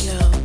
Care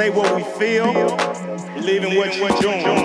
Say what we feel. Believe in what you're doing.